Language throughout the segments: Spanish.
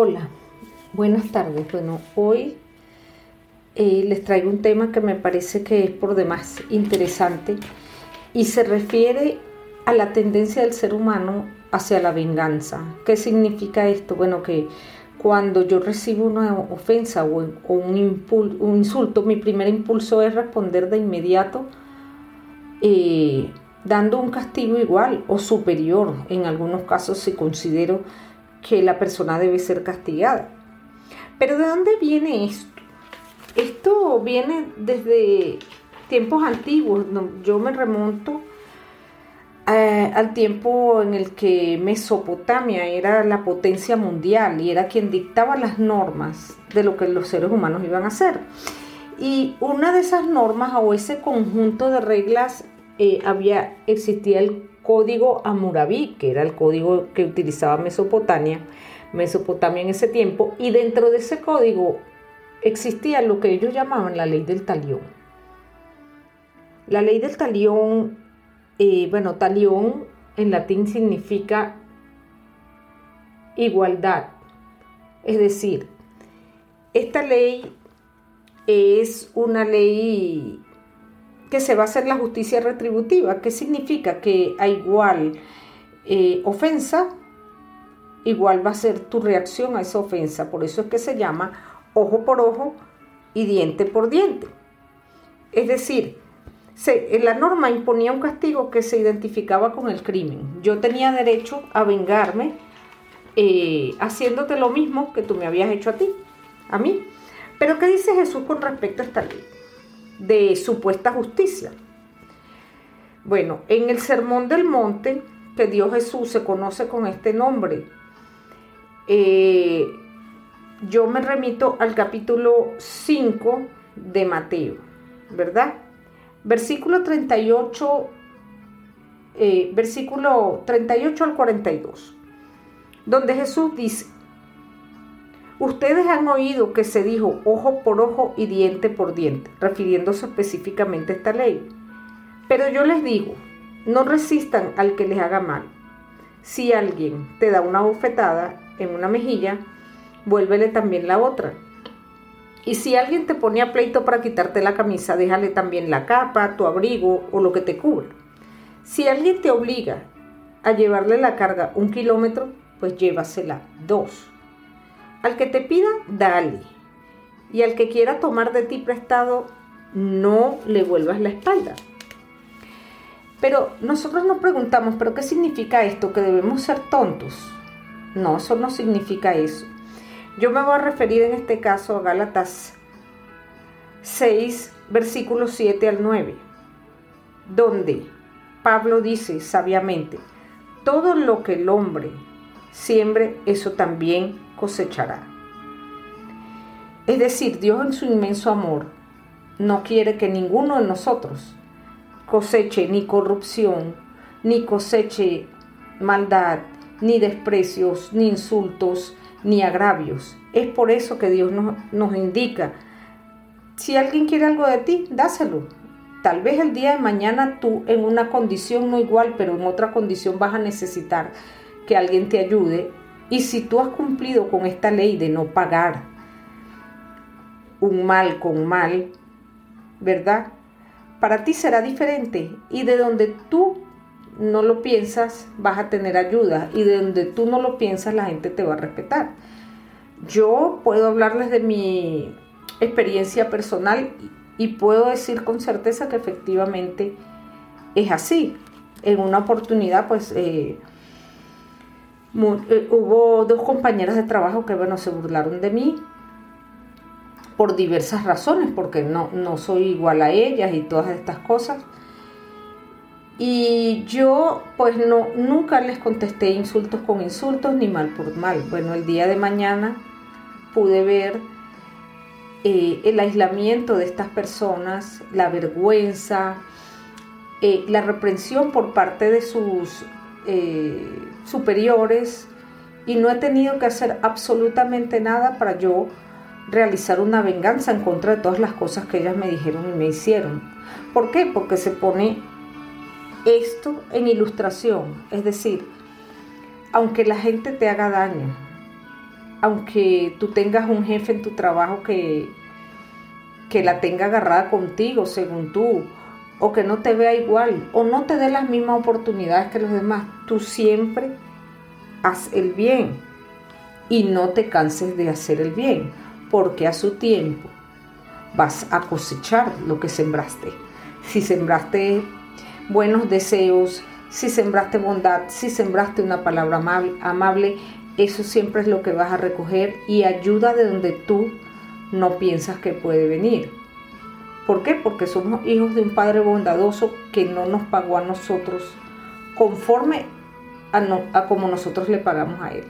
Hola, buenas tardes. Bueno, hoy eh, les traigo un tema que me parece que es por demás interesante y se refiere a la tendencia del ser humano hacia la venganza. ¿Qué significa esto? Bueno, que cuando yo recibo una ofensa o, un, insulto, mi primer impulso es responder de inmediato eh, dando un castigo igual o superior en algunos casos si considero que la persona debe ser castigada. Pero ¿de dónde viene esto? Esto viene desde tiempos antiguos. Yo me remonto eh, al tiempo en el que Mesopotamia era la potencia mundial y era quien dictaba las normas de lo que los seres humanos iban a hacer. Y una de esas normas o ese conjunto de reglas eh, había, existía el código Amurabi, que era el código que utilizaba Mesopotamia, Mesopotamia en ese tiempo, y dentro de ese código existía lo que ellos llamaban la ley del talión. La ley del talión, eh, bueno, talión en latín significa igualdad. Es decir, esta ley es una ley que se va a hacer la justicia retributiva. ¿Qué significa? Que a igual eh, ofensa, igual va a ser tu reacción a esa ofensa. Por eso es que se llama ojo por ojo y diente por diente. Es decir, la norma imponía un castigo que se identificaba con el crimen. Yo tenía derecho a vengarme eh, haciéndote lo mismo que tú me habías hecho a ti, a mí. Pero ¿qué dice Jesús con respecto a esta ley? De supuesta justicia. Bueno, en el Sermón del Monte, que Dios Jesús se conoce con este nombre, eh, yo me remito al capítulo 5 de Mateo, ¿verdad? Versículo 38, eh, versículo 38 al 42, donde Jesús dice, Ustedes han oído que se dijo ojo por ojo y diente por diente, refiriéndose específicamente a esta ley. Pero yo les digo, no resistan al que les haga mal. Si alguien te da una bofetada en una mejilla, vuélvele también la otra. Y si alguien te pone a pleito para quitarte la camisa, déjale también la capa, tu abrigo o lo que te cubra. Si alguien te obliga a llevarle la carga un kilómetro, pues llévasela dos. Al que te pida, dale. Y al que quiera tomar de ti prestado, no le vuelvas la espalda. Pero nosotros nos preguntamos, ¿pero qué significa esto? ¿Que debemos ser tontos? No, eso no significa eso. Yo me voy a referir en este caso a Gálatas 6, versículos 7 al 9, donde Pablo dice sabiamente, todo lo que el hombre siembre, eso también cosechará. Es decir, Dios en su inmenso amor no quiere que ninguno de nosotros coseche ni corrupción, ni coseche maldad, ni desprecios, ni insultos, ni agravios. Es por eso que Dios nos, nos indica, si alguien quiere algo de ti, dáselo. Tal vez el día de mañana tú en una condición no igual, pero en otra condición vas a necesitar que alguien te ayude y si tú has cumplido con esta ley de no pagar un mal con mal, ¿verdad? Para ti será diferente y de donde tú no lo piensas vas a tener ayuda y de donde tú no lo piensas la gente te va a respetar. Yo puedo hablarles de mi experiencia personal y puedo decir con certeza que efectivamente es así. En una oportunidad pues eh, eh, hubo dos compañeras de trabajo que, bueno, se burlaron de mí por diversas razones, porque no, no soy igual a ellas y todas estas cosas. Y yo, pues, no, nunca les contesté insultos con insultos ni mal por mal. Bueno, el día de mañana pude ver eh, el aislamiento de estas personas, la vergüenza, eh, la reprensión por parte de sus superiores y no he tenido que hacer absolutamente nada para yo realizar una venganza en contra de todas las cosas que ellas me dijeron y me hicieron. ¿Por qué? Porque se pone esto en ilustración, es decir, aunque la gente te haga daño, aunque tú tengas un jefe en tu trabajo que, que la tenga agarrada contigo, según tú, o que no te vea igual, o no te dé las mismas oportunidades que los demás, tú siempre haz el bien y no te canses de hacer el bien, porque a su tiempo vas a cosechar lo que sembraste. Si sembraste buenos deseos, si sembraste bondad, si sembraste una palabra amable, eso siempre es lo que vas a recoger y ayuda de donde tú no piensas que puede venir. ¿Por qué? Porque somos hijos de un Padre bondadoso que no nos pagó a nosotros conforme a, a como nosotros le pagamos a Él.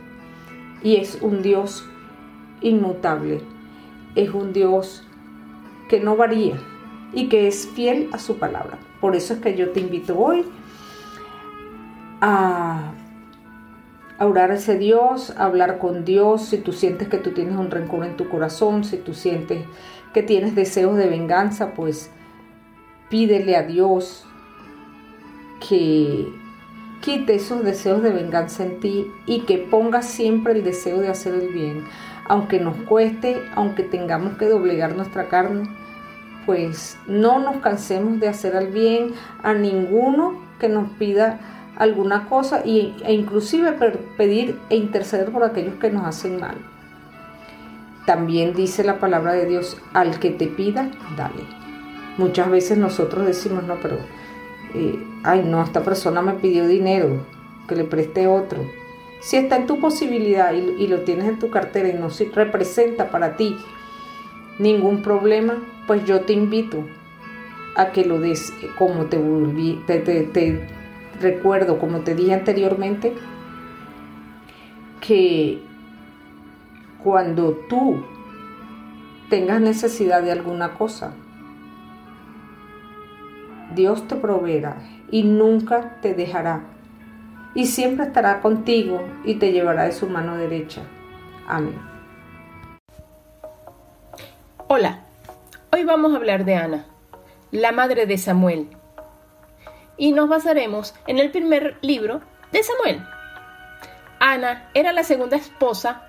Y es un Dios inmutable, es un Dios que no varía y que es fiel a su palabra. Por eso es que yo te invito hoy a, orar a ese Dios, a hablar con Dios, si tú sientes que tú tienes un rencor en tu corazón, si tú sientes que tienes deseos de venganza, pues pídele a Dios que quite esos deseos de venganza en ti y que ponga siempre el deseo de hacer el bien, aunque nos cueste, aunque tengamos que doblegar nuestra carne, pues no nos cansemos de hacer el bien a ninguno que nos pida alguna cosa e inclusive pedir e interceder por aquellos que nos hacen mal. También dice la palabra de Dios, al que te pida, dale. Muchas veces nosotros decimos, no, pero, eh, ay, no, esta persona me pidió dinero, que le preste otro. Si está en tu posibilidad y, lo tienes en tu cartera y no se representa para ti ningún problema, pues yo te invito a que lo des como te, te, te recuerdo, como te dije anteriormente, que cuando tú tengas necesidad de alguna cosa, Dios te proveerá y nunca te dejará. Y siempre estará contigo y te llevará de su mano derecha. Amén. Hola, hoy vamos a hablar de Ana, la madre de Samuel. Y nos basaremos en el primer libro de Samuel. Ana era la segunda esposa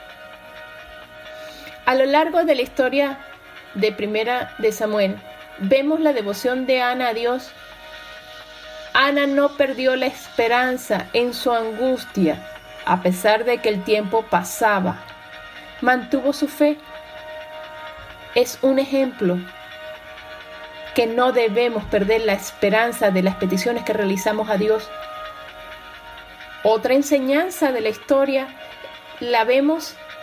A lo largo de la historia de Primera de Samuel, vemos la devoción de Ana a Dios. Ana no perdió la esperanza en su angustia, a pesar de que el tiempo pasaba. Mantuvo su fe. Es un ejemplo que no debemos perder la esperanza de las peticiones que realizamos a Dios. Otra enseñanza de la historia la vemos